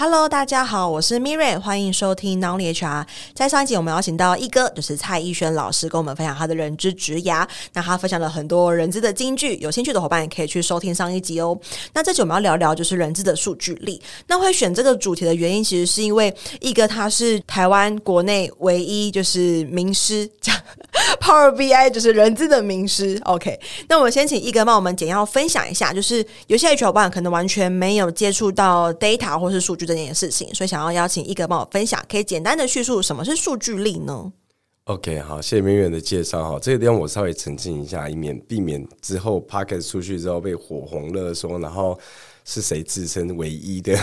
Hello，大家好，我是 Miriam，欢迎收听 n o n l y HR。在上一集，我们邀请到一哥，就是蔡奕轩老师，跟我们分享他的人资职涯。那他分享了很多人资的金句，有兴趣的伙伴也可以去收听上一集哦。那这集我们要聊聊就是人资的数据力。那会选这个主题的原因，其实是因为一哥他是台湾国内唯一就是名师，讲 Power BI 就是人资的名师。OK，那我们先请一哥帮我们简要分享一下，就是有些 HR 伙伴可能完全没有接触到 data 或是数据。这件事情，所以想要邀请一哥帮我分享，可以简单的叙述什么是数据力呢？OK，好，谢谢明远的介绍哈。这个地方我稍微澄清一下，以免避免之后 Podcast 出去之后被火红热搜，然后是谁自称唯一的？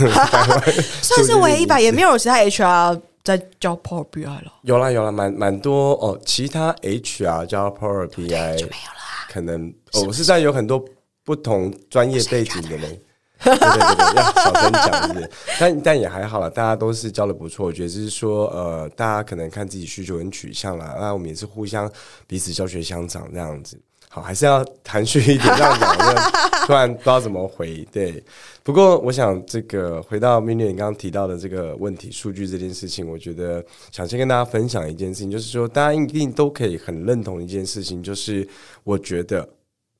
算是唯一吧，也没有其他 HR 在教 Power BI 了。有啦有啦，蛮蛮多哦。其他 HR 教 Power BI 就没有了，可能哦，我是在有很多不同专业背景的人。对对对，要小声讲一点，但但也还好了，大家都是教的不错。我觉得就是说，呃，大家可能看自己需求跟取向啦，那我们也是互相彼此教学相长这样子。好，还是要含蓄一点这样讲，突然不知道怎么回。对，不过我想这个回到明年你刚刚提到的这个问题，数据这件事情，我觉得想先跟大家分享一件事情，就是说大家一定都可以很认同一件事情，就是我觉得，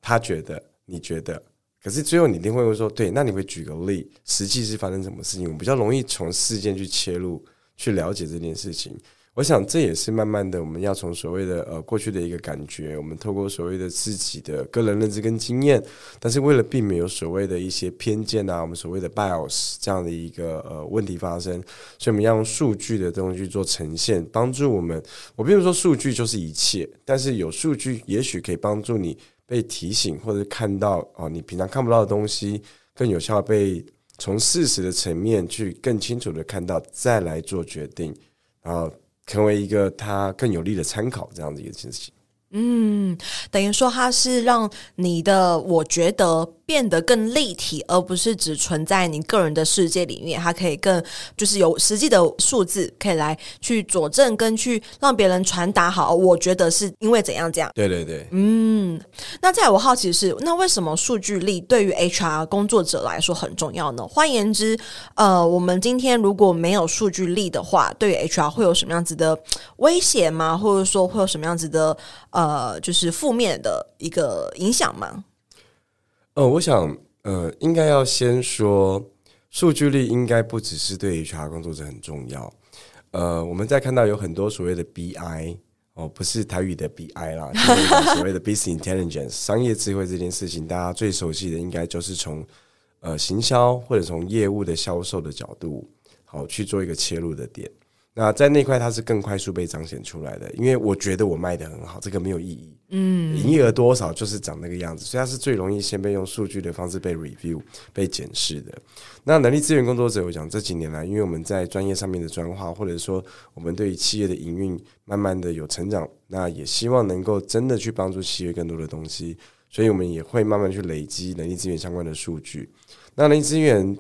他觉得，你觉得。可是最后你一定会说，对，那你会举个例，实际是发生什么事情？我们比较容易从事件去切入，去了解这件事情。我想这也是慢慢的，我们要从所谓的呃过去的一个感觉，我们透过所谓的自己的个人认知跟经验，但是为了避免有所谓的一些偏见啊，我们所谓的 bias 这样的一个呃问题发生，所以我们要用数据的东西去做呈现，帮助我们。我并不是说数据就是一切，但是有数据也许可以帮助你。被提醒或者看到哦，你平常看不到的东西，更有效被从事实的层面去更清楚的看到，再来做决定，然后成为一个他更有利的参考，这样的一个事情。嗯，等于说它是让你的我觉得变得更立体，而不是只存在你个人的世界里面。它可以更就是有实际的数字可以来去佐证，跟去让别人传达好。我觉得是因为怎样这样？对对对。嗯，那在我好奇是，那为什么数据力对于 HR 工作者来说很重要呢？换言之，呃，我们今天如果没有数据力的话，对于 HR 会有什么样子的威胁吗？或者说会有什么样子的？呃，就是负面的一个影响吗？呃，我想，呃，应该要先说，数据力应该不只是对 HR 工作者很重要。呃，我们在看到有很多所谓的 BI 哦，不是台语的 BI 啦，就是所谓的 Business Intelligence 商业智慧这件事情，大家最熟悉的应该就是从呃行销或者从业务的销售的角度，好去做一个切入的点。那在那块它是更快速被彰显出来的，因为我觉得我卖得很好，这个没有意义。嗯，营业额多少就是长那个样子，所以它是最容易先被用数据的方式被 review、被检视的。那人力资源工作者，我讲这几年来，因为我们在专业上面的专化，或者说我们对于企业的营运慢慢的有成长，那也希望能够真的去帮助企业更多的东西，所以我们也会慢慢去累积人力资源相关的数据。那人力资源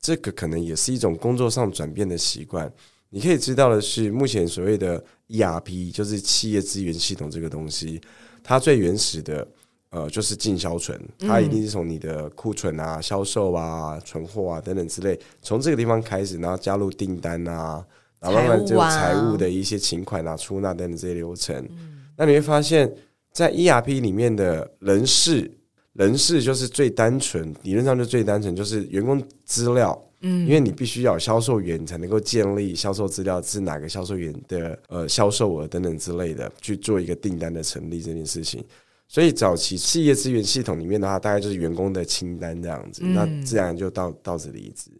这个可能也是一种工作上转变的习惯。你可以知道的是，目前所谓的 ERP 就是企业资源系统这个东西，它最原始的呃就是进销存，它一定是从你的库存啊、销售啊、存货啊等等之类，从这个地方开始，然后加入订单啊，然后慢慢就财务的一些请款啊、出纳等等这些流程。那你会发现在 ERP 里面的人事，人事就是最单纯，理论上就最单纯，就是员工资料。嗯，因为你必须要有销售员，你才能够建立销售资料，是哪个销售员的呃销售额等等之类的，去做一个订单的成立这件事情。所以早期企业资源系统里面的话，大概就是员工的清单这样子，那自然就到到此离职，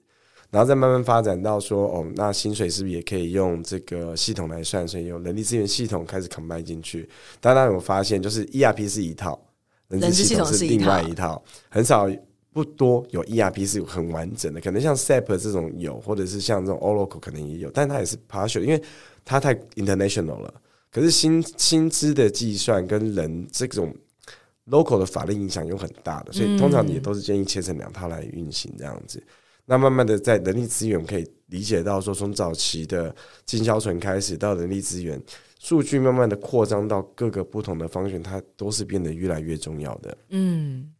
然后再慢慢发展到说，哦，那薪水是不是也可以用这个系统来算？所以用人力资源系统开始 combine 进去。大家有发现，就是 ERP 是一套，人力系统是另外一套，很少。不多有 ERP 是很完整的，可能像 SAP 这种有，或者是像这种 Oracle 可能也有，但它也是 partial，因为它太 international 了。可是薪薪资的计算跟人这种 local 的法律影响有很大的，所以通常也都是建议切成两套来运行这样子。那慢慢的在人力资源可以理解到说，从早期的进销存开始到人力资源数据，慢慢的扩张到各个不同的方向，它都是变得越来越重要的。嗯。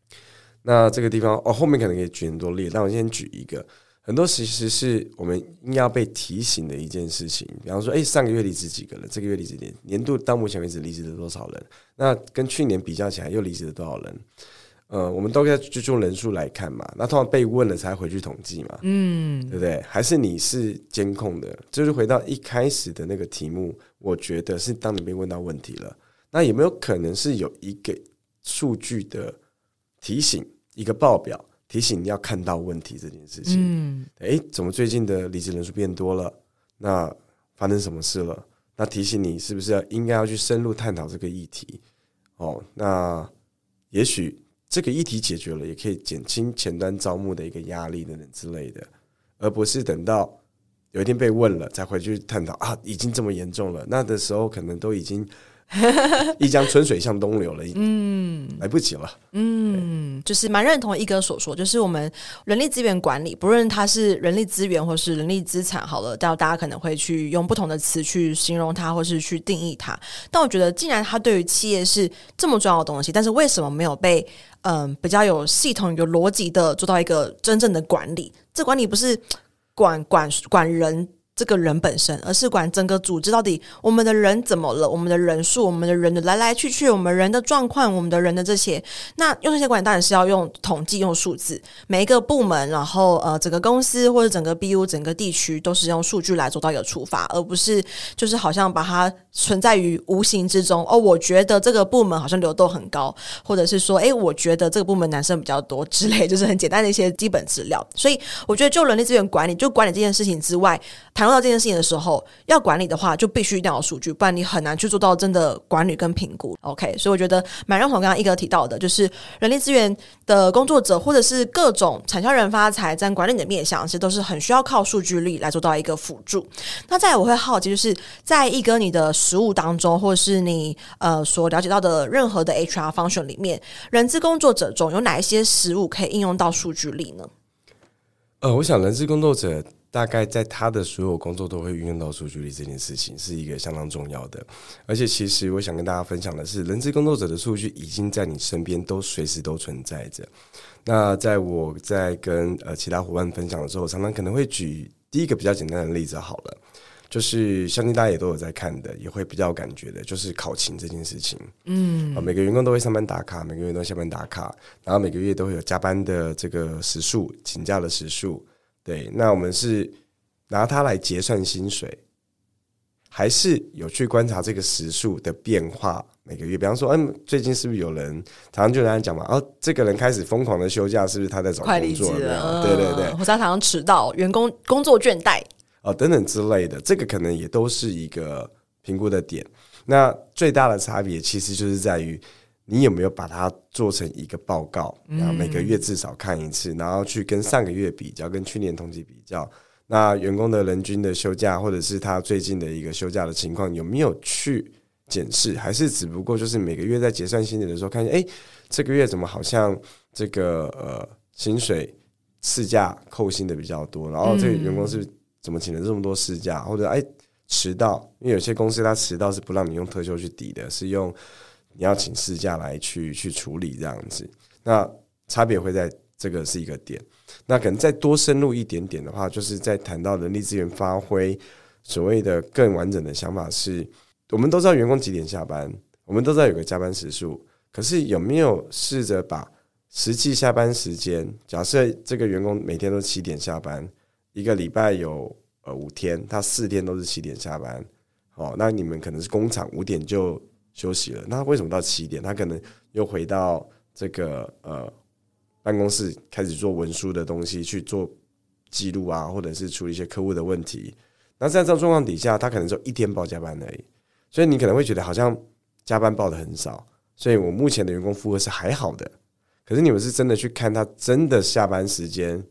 那这个地方哦，后面可能可以举很多例，但我先举一个。很多其实是我们应该要被提醒的一件事情。比方说，哎，上个月离职几个人？这个月离职年年度到目前为止离职了多少人？那跟去年比较起来，又离职了多少人？呃，我们都要就用人数来看嘛。那通常被问了才回去统计嘛，嗯，对不对？还是你是监控的？就是回到一开始的那个题目，我觉得是当你被问到问题了，那有没有可能是有一个数据的提醒，一个报表提醒你要看到问题这件事情？嗯，诶，怎么最近的离职人数变多了？那发生什么事了？那提醒你是不是要应该要去深入探讨这个议题？哦，那也许。这个议题解决了，也可以减轻前端招募的一个压力等等之类的，而不是等到有一天被问了才回去探讨啊，已经这么严重了，那的时候可能都已经。一江春水向东流了，嗯，来不及了，嗯，就是蛮认同一哥所说，就是我们人力资源管理，不论它是人力资源或是人力资产，好了，到大家可能会去用不同的词去形容它，或是去定义它。但我觉得，既然它对于企业是这么重要的东西，但是为什么没有被嗯比较有系统、有逻辑的做到一个真正的管理？这管理不是管管管人。这个人本身，而是管整个组织到底我们的人怎么了，我们的人数，我们的人的来来去去，我们人的状况，我们的人的这些，那用这些管理当然是要用统计、用数字，每一个部门，然后呃，整个公司或者整个 BU、整个地区都是用数据来做到一个处罚，而不是就是好像把它存在于无形之中。哦，我觉得这个部门好像流动很高，或者是说，哎，我觉得这个部门男生比较多之类，就是很简单的一些基本资料。所以我觉得，就人力资源管理，就管理这件事情之外，谈。做到这件事情的时候，要管理的话，就必须一定要有数据，不然你很难去做到真的管理跟评估。OK，所以我觉得蛮认同刚刚一哥提到的，就是人力资源的工作者，或者是各种产销人发财在管理的面向，其实都是很需要靠数据力来做到一个辅助。那再来我会好奇，就是在一哥你的实务当中，或者是你呃所了解到的任何的 HR function 里面，人资工作者中有哪一些实务可以应用到数据力呢？呃，我想人资工作者。大概在他的所有工作都会运用到数据力这件事情，是一个相当重要的。而且，其实我想跟大家分享的是，人资工作者的数据已经在你身边，都随时都存在着。那在我在跟呃其他伙伴分享的时候，常常可能会举第一个比较简单的例子好了，就是相信大家也都有在看的，也会比较有感觉的，就是考勤这件事情。嗯，每个员工都会上班打卡，每个月都下班打卡，然后每个月都会有加班的这个时数、请假的时数。对，那我们是拿它来结算薪水，还是有去观察这个时数的变化？每个月，比方说，嗯，最近是不是有人常常就在讲嘛？哦，这个人开始疯狂的休假，是不是他在找工作？对对对，或者常常迟到，员工工作倦怠，哦，等等之类的，这个可能也都是一个评估的点。那最大的差别其实就是在于。你有没有把它做成一个报告？然后每个月至少看一次，然后去跟上个月比较，跟去年同期比较。那员工的人均的休假，或者是他最近的一个休假的情况，有没有去检视？还是只不过就是每个月在结算薪水的时候，看见哎，这个月怎么好像这个呃薪水事假扣薪的比较多？然后这个员工是怎么请了这么多事假？或者哎迟到？因为有些公司他迟到是不让你用特休去抵的，是用。你要请事假来去去处理这样子，那差别会在这个是一个点。那可能再多深入一点点的话，就是在谈到人力资源发挥所谓的更完整的想法是，我们都知道员工几点下班，我们都知道有个加班时数，可是有没有试着把实际下班时间，假设这个员工每天都七点下班，一个礼拜有呃五天，他四天都是七点下班，哦，那你们可能是工厂五点就。休息了，那为什么到七点？他可能又回到这个呃办公室，开始做文书的东西，去做记录啊，或者是处理一些客户的问题。那在这种状况底下，他可能就一天报加班而已。所以你可能会觉得好像加班报的很少。所以我目前的员工负荷是还好的。可是你们是真的去看他真的下班时间？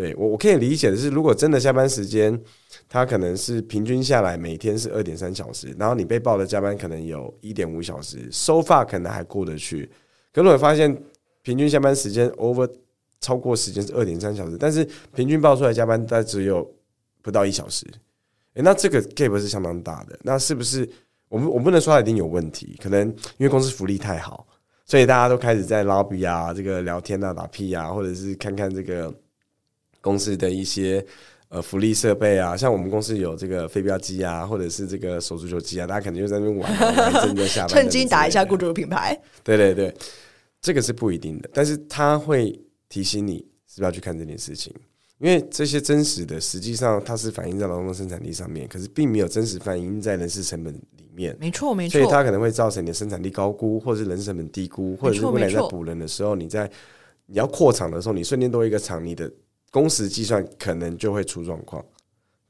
对，我我可以理解的是，如果真的下班时间，他可能是平均下来每天是二点三小时，然后你被报的加班可能有一点五小时，so far 可能还过得去。可是我发现平均下班时间 over 超过时间是二点三小时，但是平均报出来加班它只有不到一小时，诶，那这个 gap 是相当大的。那是不是我们我不能说他一定有问题？可能因为公司福利太好，所以大家都开始在 lobby 啊，这个聊天啊，打屁啊，或者是看看这个。公司的一些呃福利设备啊，像我们公司有这个飞镖机啊，或者是这个手足球机啊，大家肯定就在那边玩，真的下班趁机打一下雇主的品牌。对对对，这个是不一定的，但是他会提醒你是不是要去看这件事情。因为这些真实的，实际上它是反映在劳动生产力上面，可是并没有真实反映在人事成本里面。没错，没错。所以它可能会造成你的生产力高估，或者是人事成本低估，或者是未来在补人的时候，你在你要扩厂的时候，你瞬间多一个厂，你的工时计算可能就会出状况。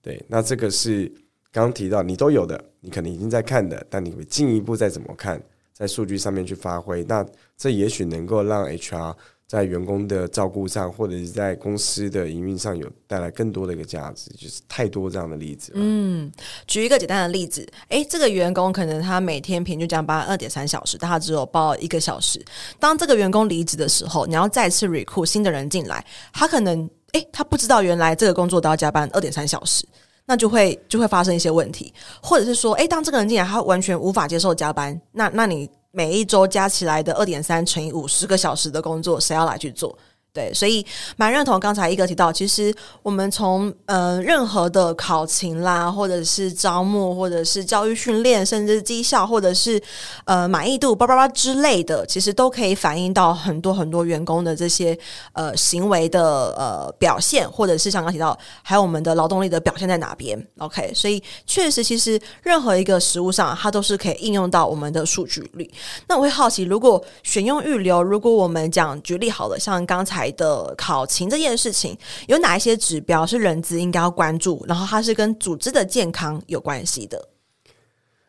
对，那这个是刚刚提到你都有的，你可能已经在看的，但你会进一步再怎么看，在数据上面去发挥，那这也许能够让 HR。在员工的照顾上，或者是在公司的营运上有带来更多的一个价值，就是太多这样的例子。嗯，举一个简单的例子，诶，这个员工可能他每天平均加班二点三小时，但他只有报一个小时。当这个员工离职的时候，你要再次 recruit 新的人进来，他可能诶，他不知道原来这个工作都要加班二点三小时，那就会就会发生一些问题，或者是说，诶，当这个人进来，他完全无法接受加班，那那你。每一周加起来的二点三乘以五十个小时的工作，谁要来去做？对，所以蛮认同刚才一哥提到，其实我们从呃任何的考勤啦，或者是招募，或者是教育训练，甚至绩效，或者是呃满意度，叭叭叭之类的，其实都可以反映到很多很多员工的这些呃行为的呃表现，或者是像刚提到，还有我们的劳动力的表现在哪边？OK，所以确实，其实任何一个实务上，它都是可以应用到我们的数据里。那我会好奇，如果选用预留，如果我们讲举例好了，像刚才。的考勤这件事情，有哪一些指标是人资应该要关注？然后它是跟组织的健康有关系的。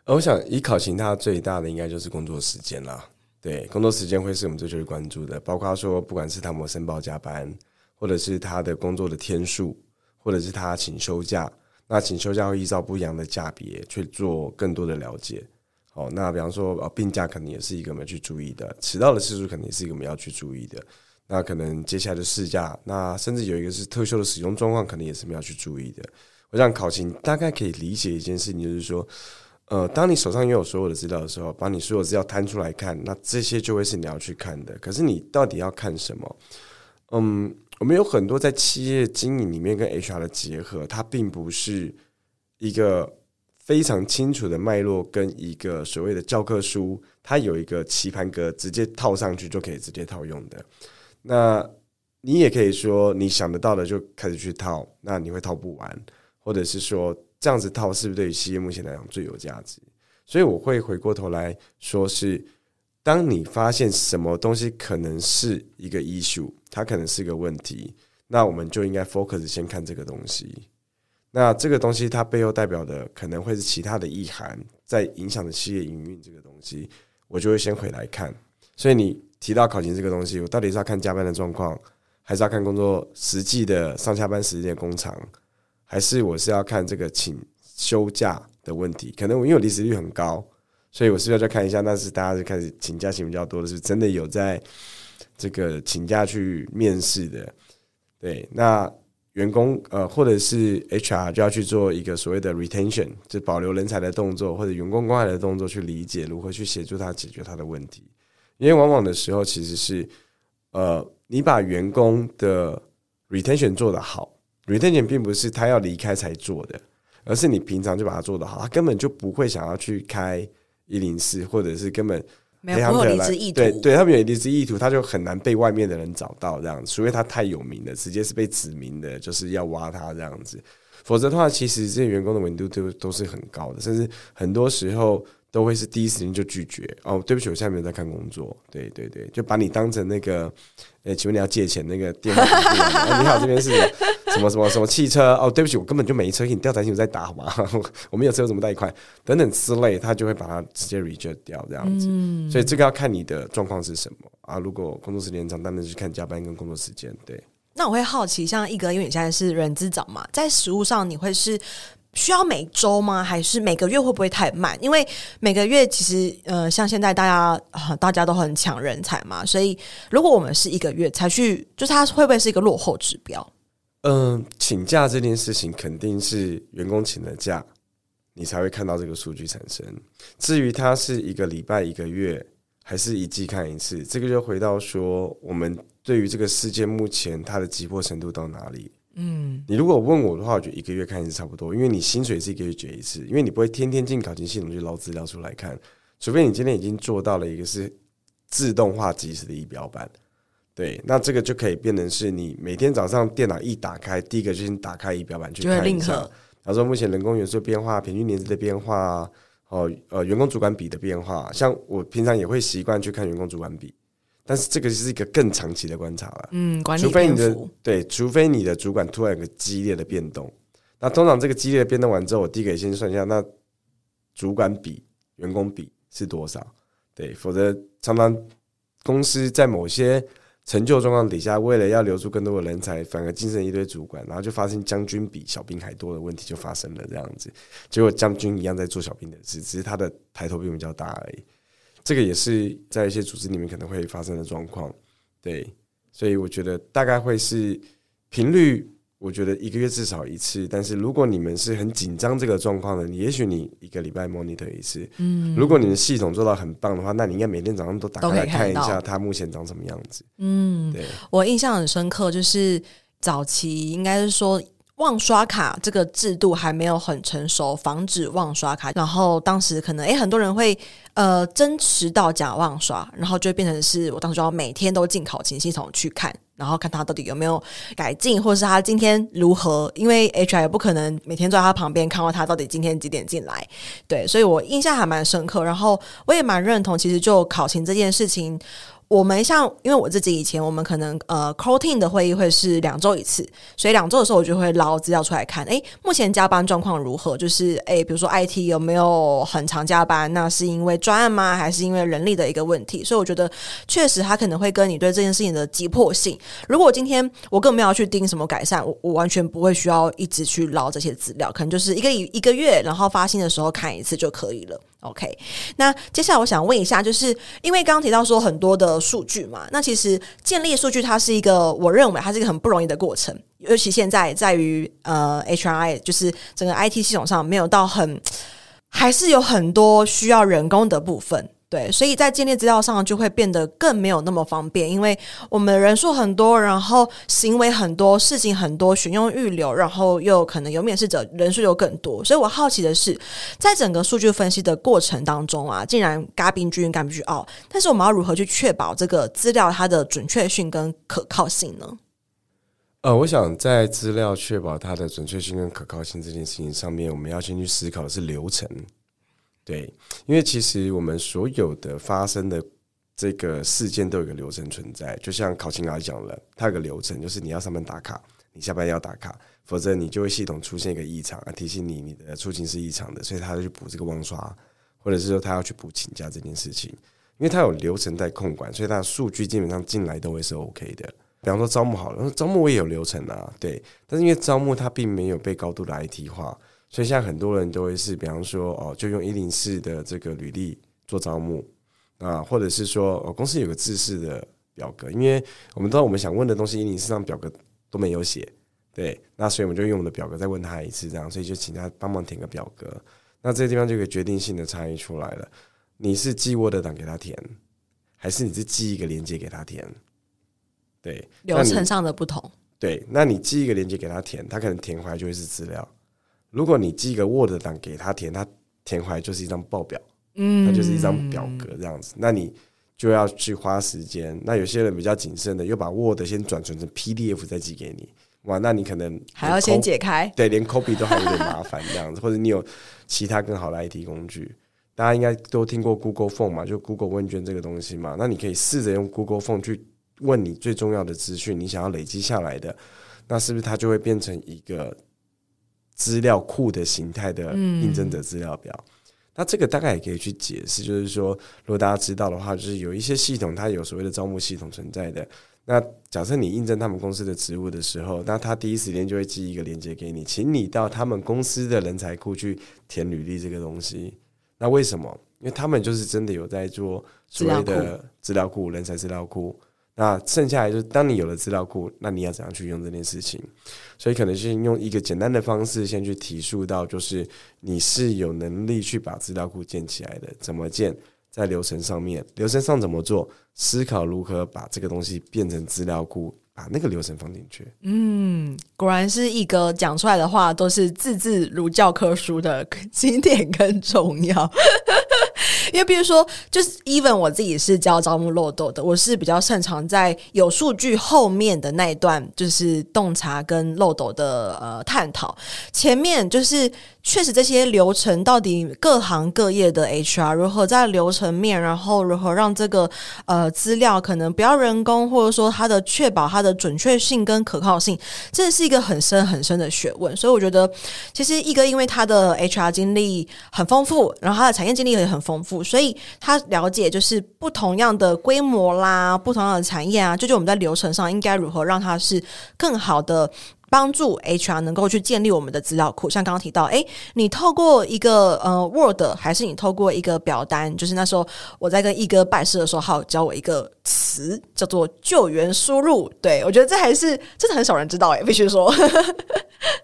我想以考勤，它最大的应该就是工作时间啦。对，工作时间会是我们最最关注的，包括说不管是他们申报加班，或者是他的工作的天数，或者是他请休假。那请休假会依照不一样的价别去做更多的了解。好，那比方说呃病假肯定也是一个我们要去注意的，迟到的次数肯定是一个我们要去注意的。那可能接下来的试驾，那甚至有一个是特修的使用状况，可能也是我们要去注意的。我想考勤大概可以理解一件事情，就是说，呃，当你手上拥有所有的资料的时候，把你所有资料摊出来看，那这些就会是你要去看的。可是你到底要看什么？嗯，我们有很多在企业经营里面跟 HR 的结合，它并不是一个非常清楚的脉络，跟一个所谓的教科书，它有一个棋盘格，直接套上去就可以直接套用的。那你也可以说，你想得到的就开始去套，那你会套不完，或者是说这样子套是不是对于企业目前来讲最有价值？所以我会回过头来说是，当你发现什么东西可能是一个异数它可能是一个问题，那我们就应该 focus 先看这个东西。那这个东西它背后代表的可能会是其他的意涵，在影响的企业营运这个东西，我就会先回来看。所以你。提到考勤这个东西，我到底是要看加班的状况，还是要看工作实际的上下班时间工长，还是我是要看这个请休假的问题？可能我因为我离职率很高，所以我是不是要再看一下？那是大家就开始请假请比较多的，是真的有在这个请假去面试的？对，那员工呃或者是 HR 就要去做一个所谓的 retention，就保留人才的动作，或者员工关怀的动作，去理解如何去协助他解决他的问题。因为往往的时候，其实是，呃，你把员工的 retention 做得好，retention 并不是他要离开才做的，而是你平常就把它做得好，他根本就不会想要去开一零四，或者是根本没有离职意图，对对，他们有离职意图，他就很难被外面的人找到这样子，除非他太有名了，直接是被指名的，就是要挖他这样子，否则的话，其实这些员工的稳定度都都是很高的，甚至很多时候。都会是第一时间就拒绝哦，对不起，我现在没有在看工作。对对对，就把你当成那个，呃，请问你要借钱那个电话、哦？你好，这边是什么什么什么汽车？哦，对不起，我根本就没车，给你调查清楚再打好吗？我们有车，怎么贷款？等等之类，他就会把它直接 reject 掉这样子。嗯、所以这个要看你的状况是什么啊。如果工作时间长，当然是看加班跟工作时间。对，那我会好奇，像一哥，因为你现在是人资长嘛，在实务上你会是。需要每周吗？还是每个月会不会太慢？因为每个月其实，呃，像现在大家、呃、大家都很抢人才嘛，所以如果我们是一个月才去，就是它会不会是一个落后指标？嗯、请假这件事情肯定是员工请了假，你才会看到这个数据产生。至于它是一个礼拜、一个月，还是一季看一次，这个就回到说，我们对于这个事件目前它的急迫程度到哪里？嗯，你如果问我的话，我觉得一个月看一次差不多，因为你薪水是一个月结一次，因为你不会天天进考勤系统去捞资料出来看，除非你今天已经做到了一个是自动化即时的仪表板。对，那这个就可以变成是你每天早上电脑一打开，第一个就先打开仪表板去看一下，然后说目前人工元素变化、平均年资的变化，哦，呃，员工主管比的变化。像我平常也会习惯去看员工主管比，但是这个是一个更长期的观察了。嗯，管理除非你的对，除非你的主管突然有个激烈的变动，那通常这个激烈的变动完之后，我第一个先算一下，那主管比员工比是多少？对，否则常常公司在某些成就状况底下，为了要留住更多的人才，反而晋升一堆主管，然后就发生将军比小兵还多的问题就发生了。这样子，结果将军一样在做小兵的事，只是他的抬头比我们较大而已。这个也是在一些组织里面可能会发生的状况。对，所以我觉得大概会是频率。我觉得一个月至少一次，但是如果你们是很紧张这个状况的，你也许你一个礼拜 monitor 一次。嗯，如果你的系统做到很棒的话，那你应该每天早上都打开来看一下它目前长什么样子。嗯，对，我印象很深刻，就是早期应该是说。忘刷卡这个制度还没有很成熟，防止忘刷卡。然后当时可能诶，很多人会呃真迟到假忘刷，然后就变成是我当时要每天都进考勤系统去看，然后看他到底有没有改进，或者是他今天如何。因为 HR 也不可能每天坐在他旁边看到他到底今天几点进来，对，所以我印象还蛮深刻。然后我也蛮认同，其实就考勤这件事情。我们像，因为我自己以前，我们可能呃 core team 的会议会是两周一次，所以两周的时候我就会捞资料出来看，诶，目前加班状况如何？就是诶，比如说 IT 有没有很常加班？那是因为专案吗？还是因为人力的一个问题？所以我觉得确实他可能会跟你对这件事情的急迫性。如果今天我更没有去盯什么改善，我我完全不会需要一直去捞这些资料，可能就是一个一个月，然后发薪的时候看一次就可以了。OK，那接下来我想问一下，就是因为刚刚提到说很多的数据嘛，那其实建立数据它是一个，我认为它是一个很不容易的过程，尤其现在在于呃 HRI，就是整个 IT 系统上没有到很，还是有很多需要人工的部分。对，所以在建立资料上就会变得更没有那么方便，因为我们人数很多，然后行为很多，事情很多，选用预留，然后又可能有面试者人数又更多，所以我好奇的是，在整个数据分析的过程当中啊，竟然嘎宾君嘎宾君哦，但是我们要如何去确保这个资料它的准确性跟可靠性呢？呃，我想在资料确保它的准确性跟可靠性这件事情上面，我们要先去思考的是流程。对，因为其实我们所有的发生的这个事件都有个流程存在，就像考勤老师讲了，它有个流程，就是你要上班打卡，你下班要打卡，否则你就会系统出现一个异常啊，提醒你你的出勤是异常的，所以他要去补这个忘刷，或者是说他要去补请假这件事情，因为他有流程在控管，所以他的数据基本上进来都会是 OK 的。比方说招募好了，招募我也有流程啊，对，但是因为招募它并没有被高度的 IT 化。所以现在很多人都会是，比方说哦，就用一零四的这个履历做招募啊，或者是说哦，公司有个制式的表格，因为我们知道我们想问的东西一零四上表格都没有写，对，那所以我们就用我们的表格再问他一次，这样，所以就请他帮忙填个表格。那这个地方就有个决定性的差异出来了，你是寄 Word 档给他填，还是你是寄一个链接给他填？对，流程上的不同。对，那你寄一个链接给他填，他可能填回来就会是资料。如果你寄一个 Word 档给他填，他填回来就是一张报表，嗯，那就是一张表格这样子。那你就要去花时间。那有些人比较谨慎的，又把 Word 先转存成 PDF 再寄给你，哇，那你可能还要先解开，对，连 copy 都还有点麻烦这样子。或者你有其他更好的 IT 工具，大家应该都听过 Google Form 嘛，就 Google 问卷这个东西嘛。那你可以试着用 Google Form 去问你最重要的资讯，你想要累积下来的，那是不是它就会变成一个？资料库的形态的应征者资料表，嗯，那这个大概也可以去解释，就是说，如果大家知道的话，就是有一些系统它有所谓的招募系统存在的。那假设你应征他们公司的职务的时候，那他第一时间就会寄一个链接给你，请你到他们公司的人才库去填履历这个东西。那为什么？因为他们就是真的有在做所谓的资料库、人才资料库。那剩下来就是，当你有了资料库，那你要怎样去用这件事情？所以可能先用一个简单的方式，先去提述到，就是你是有能力去把资料库建起来的。怎么建？在流程上面，流程上怎么做？思考如何把这个东西变成资料库，把那个流程放进去。嗯，果然是一哥讲出来的话都是字字如教科书的 经典跟重要。因为比如说，就是 even 我自己是教招募漏斗的，我是比较擅长在有数据后面的那一段，就是洞察跟漏斗的呃探讨。前面就是确实这些流程到底各行各业的 HR 如何在流程面，然后如何让这个呃资料可能不要人工，或者说它的确保它的准确性跟可靠性，这是一个很深很深的学问。所以我觉得，其实一哥因为他的 HR 经历很丰富，然后他的产业经历也很丰富。所以他了解，就是不同样的规模啦，不同样的产业啊，就就我们在流程上应该如何让它是更好的帮助 HR 能够去建立我们的资料库。像刚刚提到，诶，你透过一个呃 Word，还是你透过一个表单？就是那时候我在跟一哥拜师的时候，他有教我一个词叫做救援输入。对，我觉得这还是真的很少人知道诶，必须说。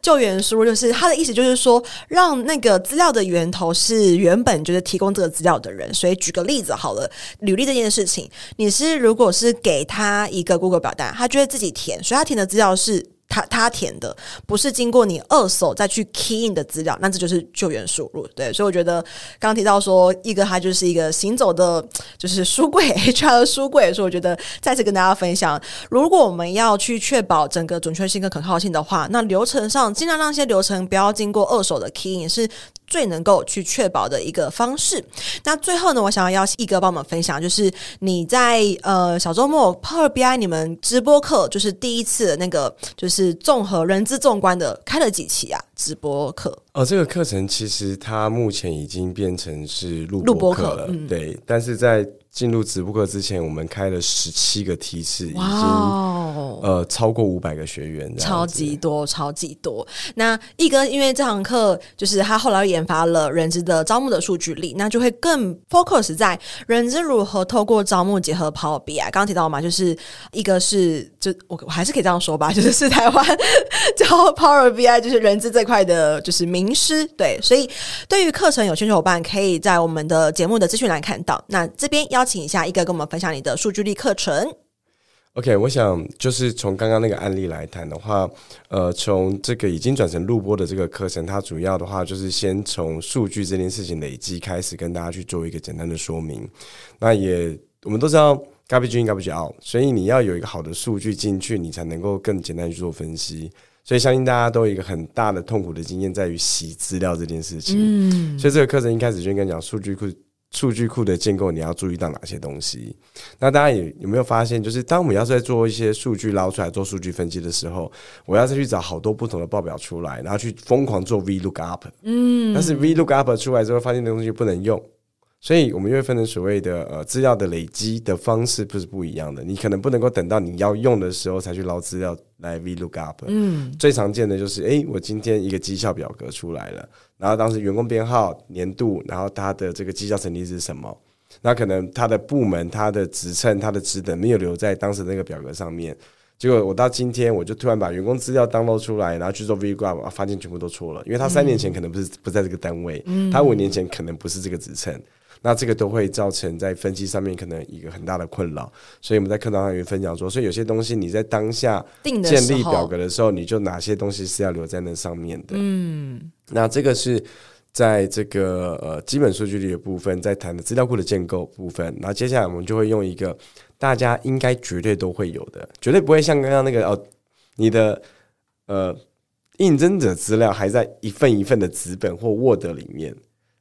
救援输入就是他的意思，就是说让那个资料的源头是原本就是提供这个资料的人。所以举个例子好了，履历这件事情，你是如果是给他一个 Google 表单，他就会自己填，所以他填的资料是。他他填的不是经过你二手再去 key in 的资料，那这就是救援输入。对，所以我觉得刚刚提到说，一个他就是一个行走的，就是书柜 HR 的书柜。所以我觉得再次跟大家分享，如果我们要去确保整个准确性跟可靠性的话，那流程上尽量让一些流程不要经过二手的 key in 是。最能够去确保的一个方式。那最后呢，我想要邀请一哥帮我们分享，就是你在呃小周末 Power BI 你们直播课，就是第一次的那个，就是综合人资纵观的开了几期啊？直播课？哦，这个课程其实它目前已经变成是录播课了，嗯、对，但是在。进入直播课之前，我们开了十七个梯次，已经 Wow 呃超过五百个学员，超级多，超级多。那一哥因为这堂课就是他后来研发了人资的招募的数据力，那就会更 focus 在人资如何透过招募结合 Power BI。刚刚提到嘛，就是一个是就我我还是可以这样说吧，就是是台湾 教 Power BI 就是人资这块的就是名师。对，所以对于课程有兴趣伙伴，可以在我们的节目的资讯栏看到。那这边要。请一下一哥跟我们分享你的数据力课程。OK，我想就是从刚刚那个案例来谈的话，呃，从这个已经转成录播的这个课程，它主要的话就是先从数据这件事情累积开始，跟大家去做一个简单的说明。那也我们都知道，garbage in garbage out，所以你要有一个好的数据进去，你才能够更简单去做分析。所以相信大家都有一个很大的痛苦的经验，在于洗资料这件事情。嗯，所以这个课程一开始就应该讲数据库。数据库的建构，你要注意到哪些东西？那大家有有没有发现，就是当我们要是在做一些数据捞出来做数据分析的时候，我要再去找好多不同的报表出来，然后去疯狂做 VLOOKUP。嗯，但是 VLOOKUP 出来之后，发现那东西不能用。所以，我们又会分成所谓的呃资料的累积的方式，不是不一样的。你可能不能够等到你要用的时候才去捞资料来 VLOOKUP。嗯，最常见的就是，诶，我今天一个绩效表格出来了，然后当时员工编号、年度，然后他的这个绩效成绩是什么？那可能他的部门、他的职称、他的职等没有留在当时那个表格上面。结果我到今天，我就突然把员工资料 download 出来，然后去做 VLOOKUP，发现全部都错了，因为他三年前可能不是不在这个单位，他五年前可能不是这个职称。那这个都会造成在分析上面可能一个很大的困扰，所以我们在课堂上也分享说，所以有些东西你在当下建立表格的时候，你就哪些东西是要留在那上面的。嗯，那这个是在这个呃基本数据里的部分，在谈的资料库的建构部分。然后接下来我们就会用一个大家应该绝对都会有的，绝对不会像刚刚那个哦，你的呃应征者资料还在一份一份的纸本或 Word 里面。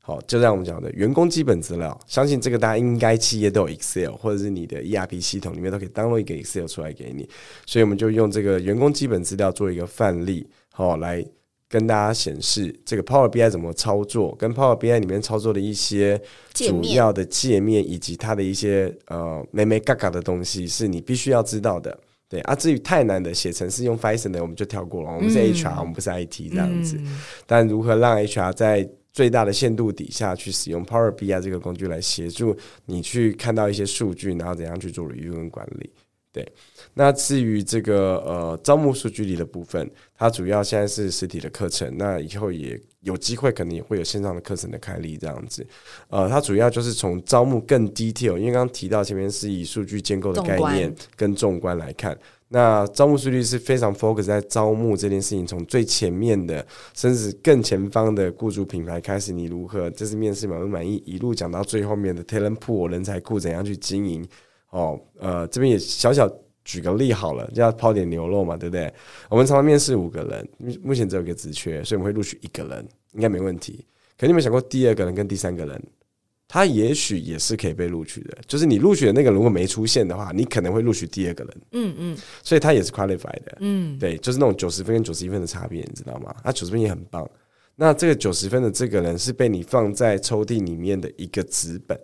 好，就像我们讲的员工基本资料，相信这个大家应该企业都有 Excel，或者是你的 ERP 系统里面都可以 download 一个 Excel 出来给你。所以我们就用这个员工基本资料做一个范例，好，来跟大家显示这个 Power BI 怎么操作，跟 Power BI 里面操作的一些主要的界面，以及它的一些呃美眉嘎嘎的东西，是你必须要知道的。对啊，至于太难的写程式用 Python 的，我们就跳过了。我们是 HR，、嗯、我们不是 IT 这样子。嗯、但如何让 HR 在最大的限度底下去使用 Power BI 这个工具来协助你去看到一些数据，然后怎样去做 review 跟管理。对，那至于这个呃招募数据里的部分，它主要现在是实体的课程，那以后也有机会可能也会有线上的课程的开立这样子。呃，它主要就是从招募更 detail，因为刚刚提到前面是以数据建构的概念跟纵观来看，那招募速率是非常 focus 在招募这件事情，从最前面的，甚至更前方的雇主品牌开始，你如何这次面试满不满意，一路讲到最后面的 talent pool 人才库怎样去经营。哦，呃，这边也小小举个例好了，要抛点牛肉嘛，对不对？我们常常面试五个人，目前只有一个职缺，所以我们会录取一个人，应该没问题。可你有没有想过第二个人跟第三个人？他也许也是可以被录取的，就是你录取的那个如果没出现的话，你可能会录取第二个人。嗯嗯，所以他也是 qualified 的。嗯，对，就是那种九十分跟九十一分的差别，你知道吗？他九十分也很棒。那这个九十分的这个人是被你放在抽屉里面的一个纸本，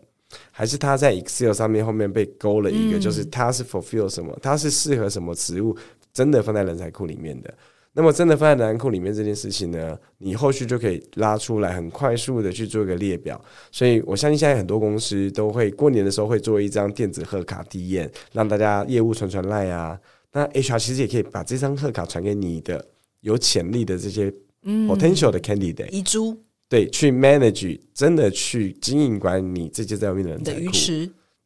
还是他在 Excel 上面后面被勾了一个，就是他是 fulfill 什么，他是适合什么职务，真的放在人才库里面的。那么真的放在人才库里面这件事情呢，你后续就可以拉出来，很快速的去做一个列表。所以我相信现在很多公司都会过年的时候会做一张电子贺卡递验，让大家业务传传赖啊。那 HR 其实也可以把这张贺卡传给你的有潜力的这些 potential 的 candidate，遗珠，对，去 manage 真的去经营管理这些在外面的人才库，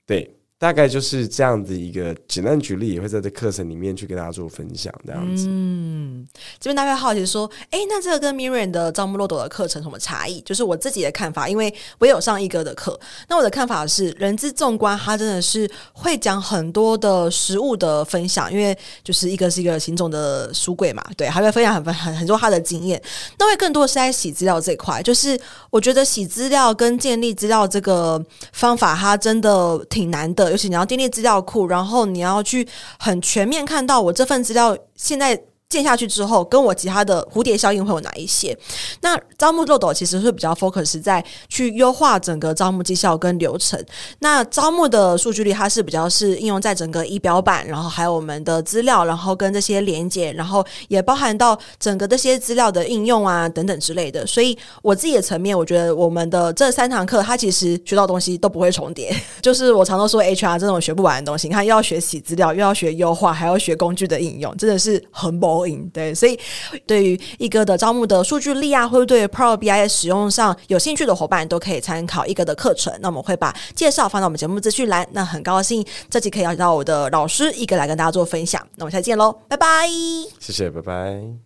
对。大概就是这样子一个简单举例，也会在这课程里面去跟大家做分享，这样子。嗯，这边大家好奇说，哎、那这个跟 Miriam 的招募漏斗的课程什么差异？就是我自己的看法，因为我也有上一哥的课。那我的看法是，人资纵观他真的是会讲很多的实物的分享，因为就是一个是一个行总的书柜嘛，对，还会分享很很很多他的经验。那会更多是在洗资料这一块，就是我觉得洗资料跟建立资料这个方法，它真的挺难的。尤其你要订立资料库，然后你要去很全面看到我这份资料现在。建下去之后，跟我其他的蝴蝶效应会有哪一些？那招募漏斗其实是比较 focus 在去优化整个招募绩效跟流程。那招募的数据率，它是比较是应用在整个仪表板，然后还有我们的资料，然后跟这些连接，然后也包含到整个这些资料的应用啊等等之类的。所以我自己的层面，我觉得我们的这三堂课，它其实学到东西都不会重叠。就是我常都说 HR 这种学不完的东西，你看又要学洗资料，又要学优化，还要学工具的应用，真的是很猛。对，所以对于一哥的招募的数据力啊，或者对 Pro BI 使用上有兴趣的伙伴，都可以参考一哥的课程。那我们会把介绍放到我们节目资讯栏。那很高兴这期可以邀请到我的老师一哥来跟大家做分享。那我们下次见喽，拜拜！谢谢，拜拜。